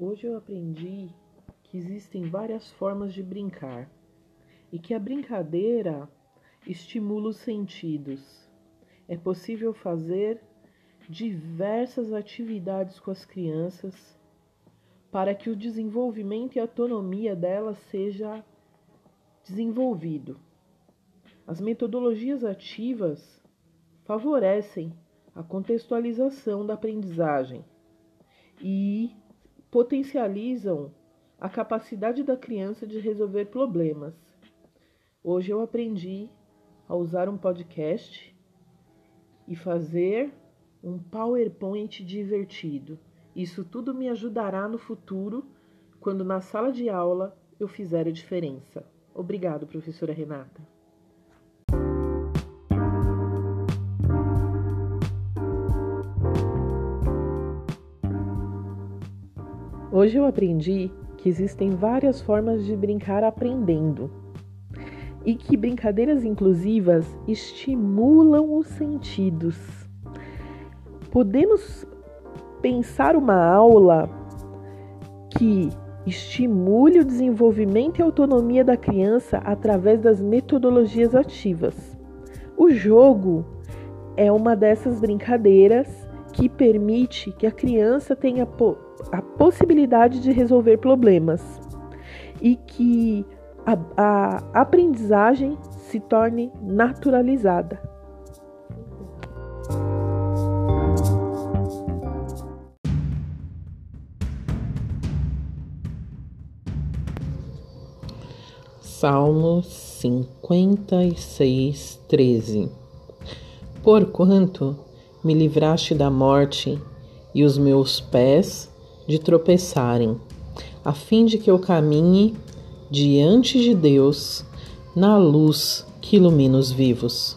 Hoje eu aprendi que existem várias formas de brincar e que a brincadeira estimula os sentidos. É possível fazer diversas atividades com as crianças para que o desenvolvimento e autonomia delas seja desenvolvido. As metodologias ativas favorecem a contextualização da aprendizagem e potencializam a capacidade da criança de resolver problemas. Hoje eu aprendi a usar um podcast e fazer um PowerPoint divertido. Isso tudo me ajudará no futuro, quando na sala de aula eu fizer a diferença. Obrigado, professora Renata. Hoje eu aprendi que existem várias formas de brincar aprendendo e que brincadeiras inclusivas estimulam os sentidos. Podemos pensar uma aula que estimule o desenvolvimento e autonomia da criança através das metodologias ativas. O jogo é uma dessas brincadeiras que permite que a criança tenha a possibilidade de resolver problemas e que a, a aprendizagem se torne naturalizada. Salmo 56, 13 Porquanto me livraste da morte e os meus pés de tropeçarem, a fim de que eu caminhe diante de Deus na luz que ilumina os vivos.